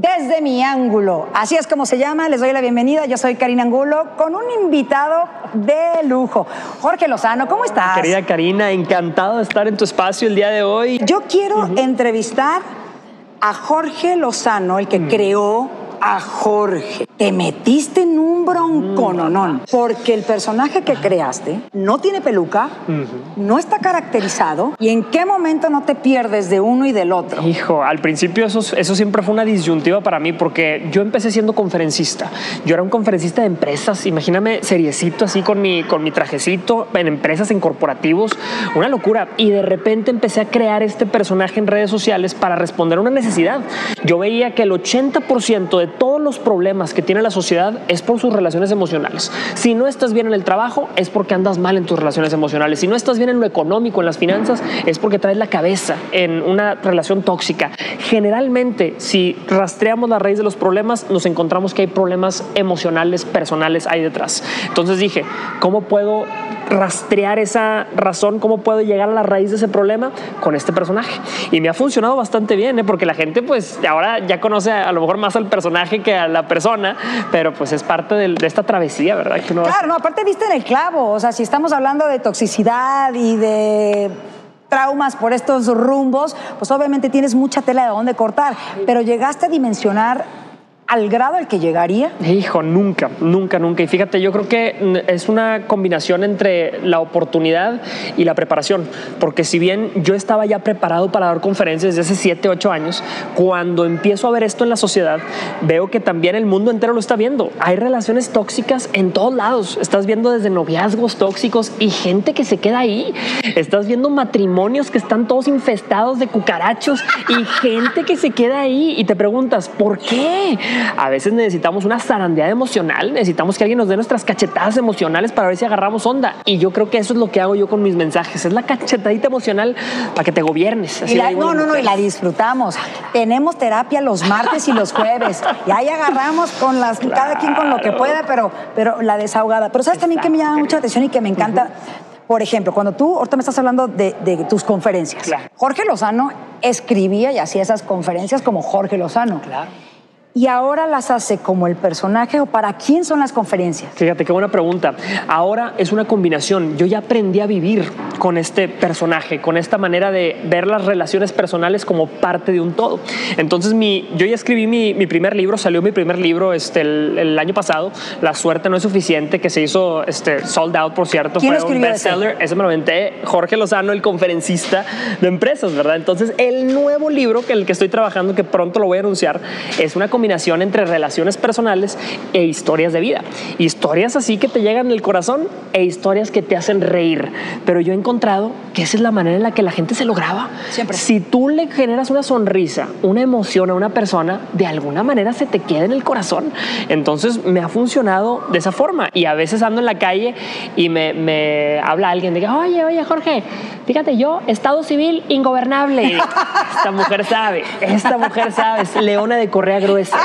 desde mi ángulo. Así es como se llama, les doy la bienvenida. Yo soy Karina Angulo con un invitado de lujo. Jorge Lozano, ¿cómo estás? Querida Karina, encantado de estar en tu espacio el día de hoy. Yo quiero entrevistar a Jorge Lozano, el que Mm. creó a Jorge. Te metiste en un broncononón. Porque el personaje que creaste no tiene peluca, no está caracterizado. ¿Y en qué momento no te pierdes de uno y del otro? Hijo, al principio eso, eso siempre fue una disyuntiva para mí porque yo empecé siendo conferencista. Yo era un conferencista de empresas, imagíname seriecito así con mi, con mi trajecito en empresas, en corporativos, una locura. Y de repente empecé a crear este personaje en redes sociales para responder a una necesidad. Yo veía que el 80% de todos los problemas que tiene la sociedad es por sus relaciones emocionales. Si no estás bien en el trabajo, es porque andas mal en tus relaciones emocionales. Si no estás bien en lo económico, en las finanzas, es porque traes la cabeza en una relación tóxica. Generalmente, si rastreamos la raíz de los problemas, nos encontramos que hay problemas emocionales, personales ahí detrás. Entonces dije, ¿cómo puedo rastrear esa razón? ¿Cómo puedo llegar a la raíz de ese problema con este personaje? Y me ha funcionado bastante bien, ¿eh? porque la gente pues ahora ya conoce a lo mejor más al personaje que a la persona, pero pues es parte de, esta travesía, ¿verdad? Que. Claro, no, aparte viste en el clavo. O sea, si estamos hablando de toxicidad y de traumas por estos rumbos, pues obviamente tienes mucha tela de dónde cortar. Pero llegaste a dimensionar al grado al que llegaría. Hijo, nunca, nunca, nunca. Y fíjate, yo creo que es una combinación entre la oportunidad y la preparación. Porque si bien yo estaba ya preparado para dar conferencias desde hace 7, 8 años, cuando empiezo a ver esto en la sociedad, veo que también el mundo entero lo está viendo. Hay relaciones tóxicas en todos lados. Estás viendo desde noviazgos tóxicos y gente que se queda ahí. Estás viendo matrimonios que están todos infestados de cucarachos y gente que se queda ahí. Y te preguntas, ¿por qué? A veces necesitamos una zarandeada emocional, necesitamos que alguien nos dé nuestras cachetadas emocionales para ver si agarramos onda. Y yo creo que eso es lo que hago yo con mis mensajes, es la cachetadita emocional para que te gobiernes. Así la- no, no, no, y la disfrutamos. Tenemos terapia los martes y los jueves. Y ahí agarramos con las, cada quien con lo que pueda, pero, pero la desahogada. Pero sabes también que me llama mucha atención y que me encanta. Por ejemplo, cuando tú ahorita me estás hablando de, de tus conferencias. Claro. Jorge Lozano escribía y hacía esas conferencias como Jorge Lozano. Claro. Y ahora las hace como el personaje o para quién son las conferencias. Fíjate qué buena pregunta. Ahora es una combinación. Yo ya aprendí a vivir con este personaje, con esta manera de ver las relaciones personales como parte de un todo. Entonces, mi, yo ya escribí mi, mi primer libro, salió mi primer libro este, el, el año pasado, La suerte no es suficiente, que se hizo este, sold out, por cierto. ¿Quién Fue un escribió ese? bestseller. Ese me lo aventé Jorge Lozano, el conferencista de empresas, ¿verdad? Entonces, el nuevo libro que el que estoy trabajando, que pronto lo voy a anunciar, es una combinación entre relaciones personales e historias de vida. Historias así que te llegan al corazón e historias que te hacen reír. Pero yo he encontrado que esa es la manera en la que la gente se lo graba. Siempre. Si tú le generas una sonrisa, una emoción a una persona, de alguna manera se te queda en el corazón. Entonces me ha funcionado de esa forma. Y a veces ando en la calle y me, me habla alguien de que, oye, oye, Jorge, fíjate, yo, Estado Civil ingobernable. Esta mujer sabe, esta mujer sabe, es leona de correa gruesa.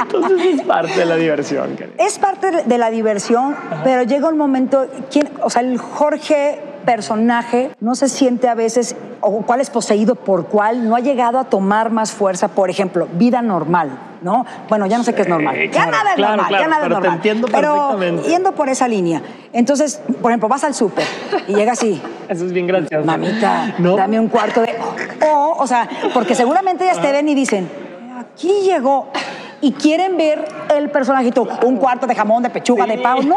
Entonces es parte de la diversión. Es parte de la diversión, pero llega un momento, ¿quién, o sea, el Jorge personaje no se siente a veces, o cuál es poseído por cuál, no ha llegado a tomar más fuerza, por ejemplo, vida normal, ¿no? Bueno, ya no sé qué es normal. ya nada es claro, normal, ya nada es pero te normal. entiendo pero yendo por esa línea, entonces, por ejemplo, vas al súper y llega así, Eso es bien gracioso. mamita, ¿No? dame un cuarto de... O, o sea, porque seguramente ellas te ven y dicen, aquí llegó. Y quieren ver el personajito, un cuarto de jamón, de pechuga, Sí. de pavo. No,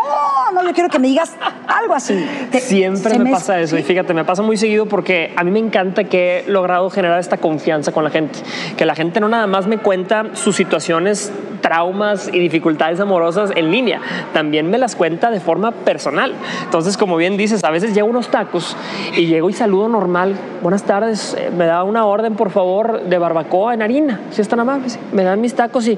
no, yo quiero que me digas algo así. Te- Siempre se me pasa eso. Y fíjate, me pasa muy seguido porque a mí me encanta que he logrado generar esta confianza con la gente. Que la gente no nada más me cuenta sus situaciones, traumas y dificultades amorosas en línea. También me las cuenta de forma personal. Entonces, como bien dices, a veces llego unos tacos y llego y saludo normal. Buenas tardes, eh, me da una orden, por favor, de barbacoa en harina. Si están amables. Me dan mis tacos y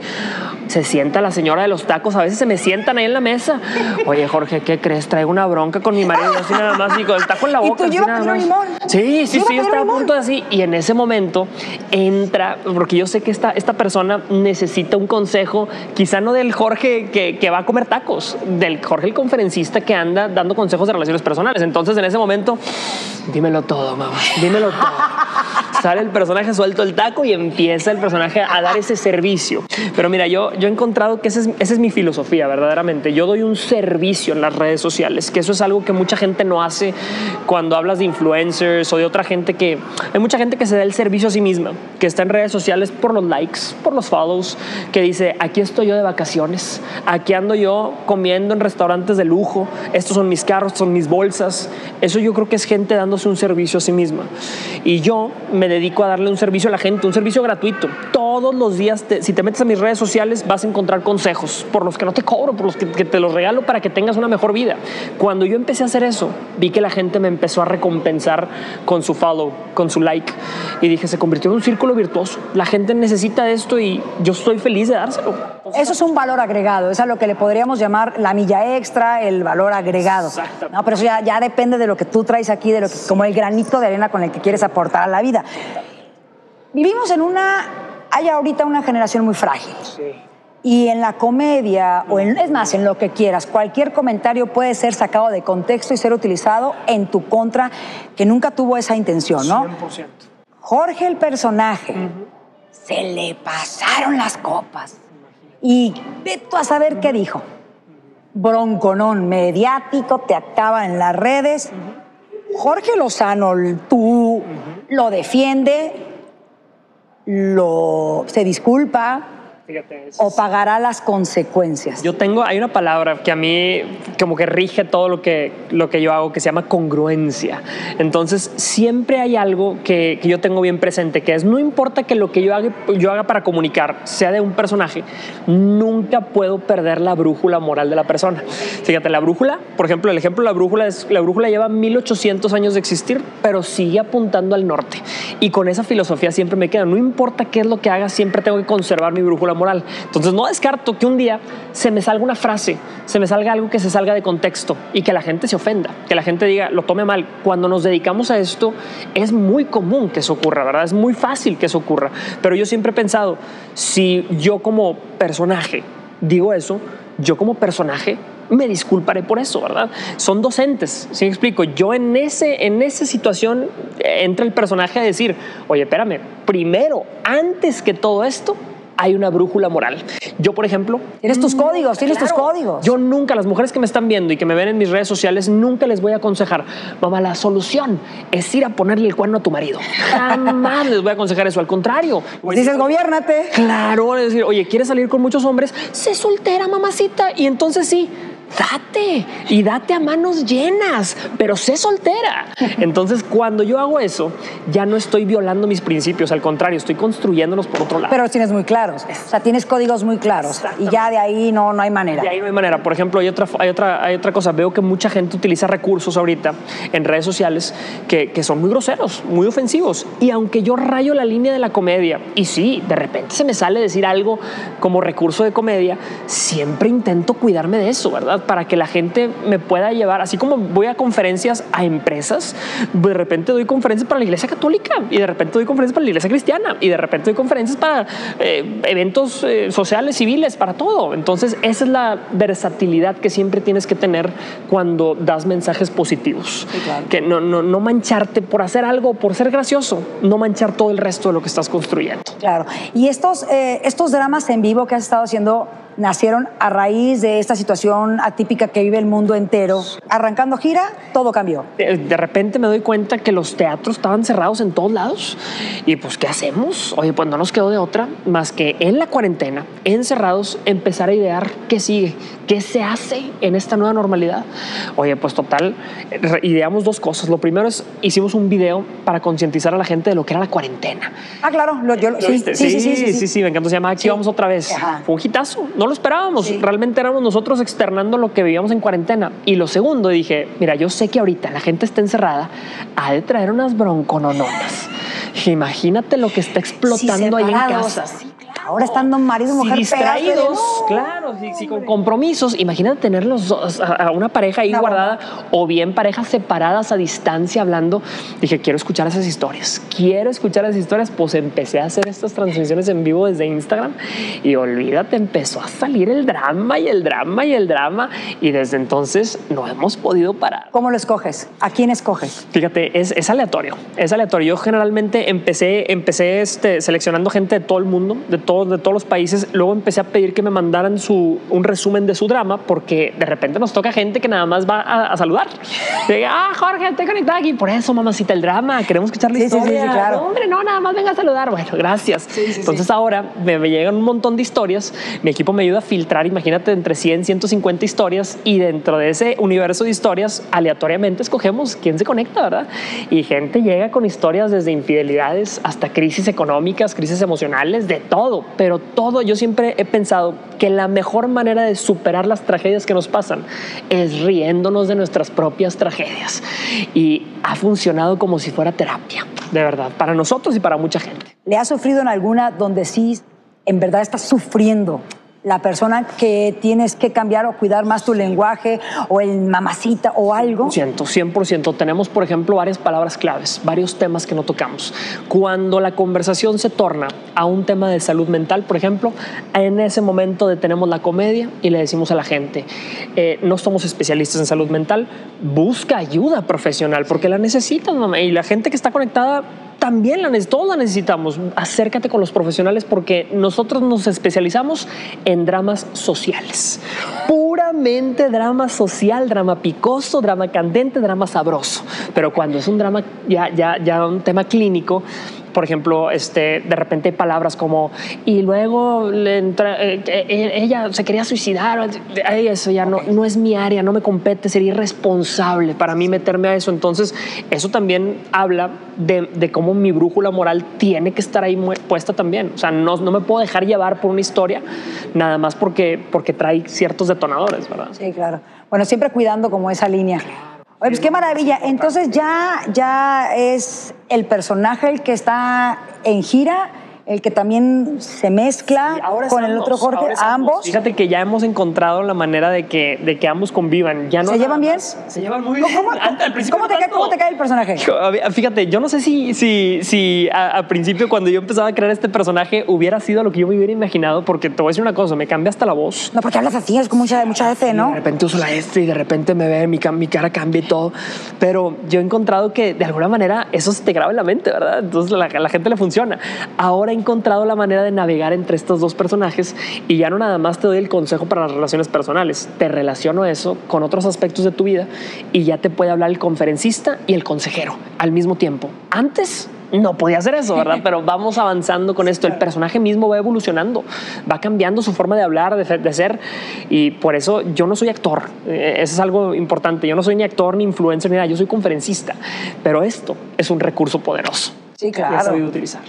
se sienta la señora de los tacos. A veces se me sientan ahí en la mesa. Oye, Jorge, ¿qué crees? Traigo una bronca con mi marido. Así nada más. Y con el taco en la ¿Y boca. tú, limón? Sí, sí, sí. Yo estaba a punto de así. Y en ese momento entra, porque yo sé que esta, esta persona necesita un consejo, quizá no del Jorge que, que va a comer tacos, del Jorge el conferencista que anda dando consejos de relaciones personales. Entonces, en ese momento, dímelo todo, mamá. Dímelo todo. Sale el personaje, suelto el taco y empieza el personaje a dar ese servicio. Pero mira, yo, yo he encontrado que esa es, esa es mi filosofía, verdaderamente. Yo doy un servicio en las redes sociales, que eso es algo que mucha gente no hace cuando hablas de influencers o de otra gente que... Hay mucha gente que se da el servicio a sí misma, que está en redes sociales por los likes, por los follows, que dice, aquí estoy yo de vacaciones, aquí ando yo comiendo en restaurantes de lujo, estos son mis carros, son mis bolsas. Eso yo creo que es gente dándose un servicio a sí misma. Y yo me dedico a darle un servicio a la gente, un servicio gratuito. Todos los días, si te metes a mis redes sociales, vas a encontrar consejos por los que no te cobro, por los que, que te los regalo para que tengas una mejor vida. Cuando yo empecé a hacer eso, vi que la gente me empezó a recompensar con su follow, con su like. Y dije, se convirtió en un círculo virtuoso. La gente necesita esto y yo estoy feliz de dárselo. Eso es un valor agregado, es a lo que le podríamos llamar la milla extra, el valor agregado. Exactamente. No, pero eso ya, ya depende de lo que tú traes aquí, de lo que, como el granito de arena con el que quieres aportar a la vida. Vivimos en una, hay ahorita una generación muy frágil. Y en la comedia, o en, es más, en lo que quieras, cualquier comentario puede ser sacado de contexto y ser utilizado en tu contra, que nunca tuvo esa intención, ¿no? 100%. Jorge, el personaje, se le pasaron las copas. Y ve tú a saber qué dijo. Bronconón mediático, te acaba en las redes. Jorge Lozano, tú lo defiende, lo, se disculpa Fíjate, es- o pagará las consecuencias. Yo tengo, hay una palabra que a mí como que rige todo lo que, lo que yo hago que se llama congruencia. Entonces, siempre hay algo que, que yo tengo bien presente, que es no importa que lo que yo haga, yo haga para comunicar sea de un personaje, nunca puedo perder la brújula moral de la persona. Fíjate, la brújula, por ejemplo, el ejemplo de la brújula es, la brújula lleva 1800 años de existir, pero sigue apuntando al norte. Y con esa filosofía siempre me queda, no importa qué es lo que haga, siempre tengo que conservar mi brújula moral. Entonces no descarto que un día se me salga una frase, se me salga algo que se salga de contexto y que la gente se ofenda, que la gente diga, lo tome mal. Cuando nos dedicamos a esto es muy común que eso ocurra, ¿verdad? Es muy fácil que eso ocurra. Pero yo siempre he pensado, si yo como personaje digo eso, yo como personaje me disculparé por eso, ¿verdad? Son docentes, ¿sí me explico? Yo en, ese, en esa situación entra el personaje a decir, oye, espérame, primero, antes que todo esto, hay una brújula moral. Yo, por ejemplo, Tienes tus códigos, tienes tus códigos. yo nunca, las mujeres que me están viendo y que me ven en mis redes sociales, nunca les voy a aconsejar, mamá, la solución es ir a ponerle el cuerno a tu marido. Jamás les voy a aconsejar eso, al contrario. Pues dices, gobiérnate. Claro, es decir, oye, ¿quieres salir con muchos hombres? Sé soltera, mamacita. Y entonces sí, date. Y date a manos llenas, pero sé soltera. Entonces, cuando yo hago eso, ya no estoy violando mis principios, al contrario, estoy construyéndolos por otro lado. Pero los tienes muy claros. O sea, tienes códigos muy claros. Y ya de ahí no, no hay manera. De ahí no hay manera. Por ejemplo, hay otra, hay otra, hay otra cosa. Veo que mucha gente utiliza recursos ahorita en redes sociales que, que son muy groseros, muy ofensivos. Y aunque yo rayo la línea de la comedia, y sí, de repente se me sale decir algo como recurso de comedia, siempre intento cuidarme de eso, ¿verdad? Para que la gente me pueda llevar, así como voy a conferencias a empresas, de repente doy conferencias para la iglesia católica, y de repente doy conferencias para la iglesia cristiana, y de repente doy conferencias para eh, eventos eh, sociales, civiles, para todo. Entonces, esa es la versatilidad que siempre tienes que tener cuando das mensajes positivos. claro. Que no, no, no mancharte por hacer algo, por ser gracioso, no manchar todo el resto de lo que estás construyendo. Claro. Y estos, eh, estos dramas en vivo que has estado haciendo nacieron a raíz de esta situación atípica que vive el mundo entero. Arrancando gira, todo cambió. de de repente me doy cuenta que los teatros estaban cerrados en todos lados. Y pues, ¿qué hacemos? Oye, pues no nos quedó de otra más que en la cuarentena, encerrados, empezar a idear qué sigue, qué se hace en esta nueva normalidad. Oye, pues total, ideamos dos cosas. Lo primero es, hicimos un video para concientizar a la gente de lo que era la cuarentena. Ah, claro. lo- yo, ¿Lo sí, sí, sí, sí, sí, sí. sí, me encantó. Se llama Aquí vamos otra vez. Ajá. Fue un hitazo. No lo esperábamos. Sí. Realmente éramos nosotros externando lo que vivíamos en cuarentena. Y lo segundo, dije, mira, yo sé que ahorita la gente está encerrada, ha de traer unas bronconononas. Imagínate lo que está explotando ahí en casa. Ahora estando marido y mujer si distraídos, claro, si, con compromisos, imagínate tener los dos, a, una pareja ahí guardada o bien parejas separadas a distancia hablando. Dije, quiero escuchar esas historias, quiero escuchar esas historias. Pues empecé a hacer estas transmisiones en vivo desde Instagram y olvídate, empezó a salir el drama y el drama y el drama y desde entonces no hemos podido parar. ¿Cómo lo escoges? ¿A quién escoges? Fíjate, es, es aleatorio, es aleatorio. Yo generalmente empecé, empecé este, seleccionando gente de todo el mundo, de, todo, de todos los países. Luego empecé a pedir que me mandaran su, un resumen de su drama porque de repente nos toca gente que nada más va a, saludar. Y ah, Jorge, estoy conectado aquí. Por eso, mamacita, el drama. Queremos escuchar la historia. Sí, claro. No, hombre, no, nada más venga a saludar. Bueno, gracias. Entonces ahora me, me, llegan un montón de historias. Mi equipo me ayuda a filtrar, imagínate, entre 100, 150 historias y dentro de ese universo de historias, aleatoriamente escogemos quién se conecta, ¿verdad? Y gente llega con historias desde infidelidades hasta crisis económicas, crisis emocionales, de todo. Pero todo, yo siempre he pensado que la mejor manera de superar las tragedias que nos pasan es riéndonos de nuestras propias tragedias. Y ha funcionado como si fuera terapia, de verdad, para nosotros y para mucha gente. ¿Le ha sufrido en alguna donde sí en verdad estás sufriendo la persona que tienes que cambiar o cuidar más tu lenguaje o el mamacita o algo? 100%, 100%. Tenemos, por ejemplo, varias palabras claves, varios temas que no tocamos. Cuando la conversación se torna a un tema de salud mental, por ejemplo, en ese momento detenemos la comedia y le decimos a la gente, eh, no somos especialistas en salud mental, busca ayuda profesional porque la necesitan, Y la gente que está conectada también la, todos la necesitamos. Acércate con los profesionales porque nosotros nos especializamos en dramas sociales. Puramente drama social, drama picoso, drama candente, drama sabroso. Pero cuando es un drama ya, ya, ya un tema clínico, por ejemplo, este, de repente palabras como, y luego le entra, eh, eh, ella se quería suicidar, eso ya no, no es mi área, no me compete, sería irresponsable para mí meterme a eso. Entonces, eso también habla de, de cómo mi brújula moral tiene que estar ahí puesta también. O sea, no, no me puedo dejar llevar por una historia nada más porque, porque trae ciertos detonadores, ¿verdad? Sí, claro. Bueno, siempre cuidando como esa línea. Oye, pues qué maravilla. Entonces ya, ya es el personaje el que está en gira el que también se mezcla con el otro Jorge, ambos. Fíjate que ya hemos encontrado la manera de que, de que ambos convivan. Ya no ¿Se llevan bien? Se llevan muy bien. ¿Cómo, te, cae, ¿Cómo, te, cae, el personaje? Fíjate, yo no sé si, si, si al principio cuando yo empezaba a crear este personaje hubiera sido lo que yo me hubiera imaginado, porque te voy a decir una cosa, me cambia hasta la voz. No, porque hablas así, es como mucha, mucha S, ¿no? de repente uso la S y de repente me ve, mi, mi cara cambia y todo. Pero yo he encontrado que de alguna manera eso se te graba en la mente, ¿verdad? Entonces la, la gente le funciona. Ahora he encontrado la manera de navegar entre estos dos personajes y ya no nada más te doy el consejo para las relaciones personales, te relaciono eso con otros aspectos de tu vida y ya te puede hablar el conferencista y el consejero al mismo tiempo. Antes no podía hacer eso, ¿verdad? Pero vamos avanzando con esto. El personaje mismo va evolucionando, va cambiando su forma de hablar, de, ser. Y por eso yo no soy actor. Eh, eso es algo importante. Yo no soy ni actor, ni influencer, ni nada. Yo soy conferencista. Pero esto es un recurso poderoso. Sí, claro. Que he sabido utilizar.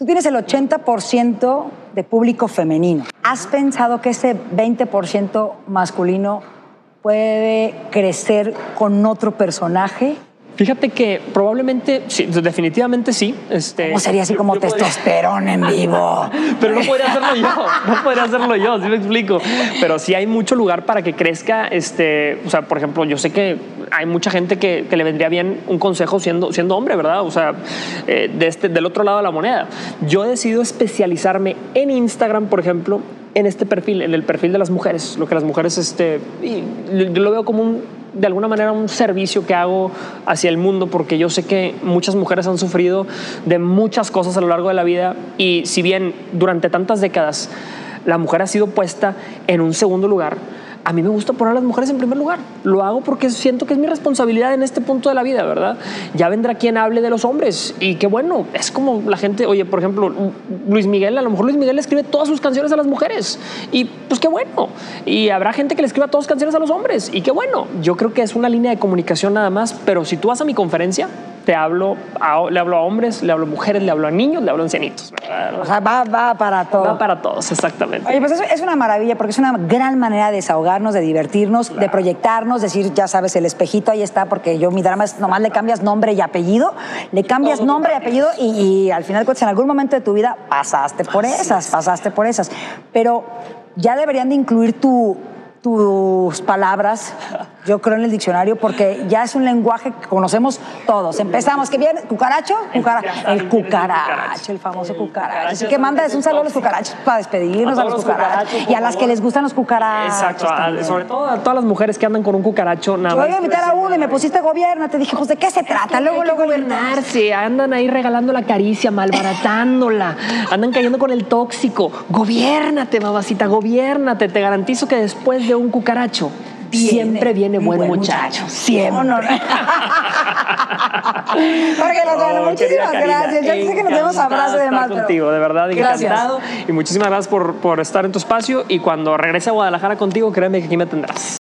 Tú tienes el 80% de público femenino. ¿Has pensado que ese 20% masculino puede crecer con otro personaje? Fíjate que probablemente, sí, definitivamente sí. Este, ¿Cómo sería así como testosterona en vivo? Pero no podría hacerlo yo, no podría hacerlo yo, sí me explico. Pero sí hay mucho lugar para que crezca, este, o sea, por ejemplo, yo sé que hay mucha gente que, le vendría bien un consejo siendo, siendo hombre, ¿verdad? O sea, de este, del otro lado de la moneda. Yo he decidido especializarme en Instagram, por ejemplo, en este perfil, en el perfil de las mujeres, lo que las mujeres, este, yo lo veo como un de alguna manera un servicio que hago hacia el mundo porque yo sé que muchas mujeres han sufrido de muchas cosas a lo largo de la vida y si bien durante tantas décadas la mujer ha sido puesta en un segundo lugar, a mí me gusta poner a las mujeres en primer lugar. Lo hago porque siento que es mi responsabilidad en este punto de la vida, ¿verdad? Ya vendrá quien hable de los hombres y qué bueno, es como la gente, oye, por ejemplo, Luis Miguel, a lo mejor Luis Miguel le escribe todas sus canciones a las mujeres y pues qué bueno. Y habrá gente que le escriba todas sus canciones a los hombres y qué bueno. Yo creo que es una línea de comunicación nada más, pero si tú vas a mi conferencia, te hablo, a- le hablo a hombres, le hablo a mujeres, le hablo a niños, le hablo a ancianitos. ¿verdad? O sea, va, va para todo. Va para todos, exactamente. Oye, pues es, es una maravilla porque es una gran manera de desahogarnos, de divertirnos, de proyectarnos, decir, ya sabes, el espejito ahí está, porque yo mi drama es nomás le cambias nombre y apellido, le cambias Todo nombre y apellido y, y al final, pues, en algún momento de tu vida pasaste por esas, pasaste por esas. Pero ya deberían de incluir tu, tus palabras, yo creo, en el diccionario, porque ya es un lenguaje que conocemos todos. Empezamos, que viene, cucaracho, Cucara- el es cucaracho, el famoso cucaracho. Así que saben manda que es un saludo a los cucarachos para despedirnos A a, los cucarachos y a las que les gustan los cucarachos. Exacto, también. sobre todo a todas las mujeres que andan con un cucaracho. Nada Yo iba a invitar a uno y me pusiste gobierno. Te dije, pues, ¿de qué se trata? Luego, Hay que luego, gobernarse, andan ahí regalando la caricia, malbaratándola, andan cayendo con el tóxico. Gobiérnate, babacita, gobiérnate. Te garantizo que después de un cucaracho siempre viene buen, buen muchacho. muchacho. Siempre. No, no, no. Jorge Lozano, Oh, muchísimas gracias. Ya sé que nos demos encantada abrazo de más. pero- contigo, de verdad, Gracias. encantado. Y muchísimas gracias por, por estar en tu espacio. Y cuando regrese a Guadalajara contigo, créeme que aquí me tendrás.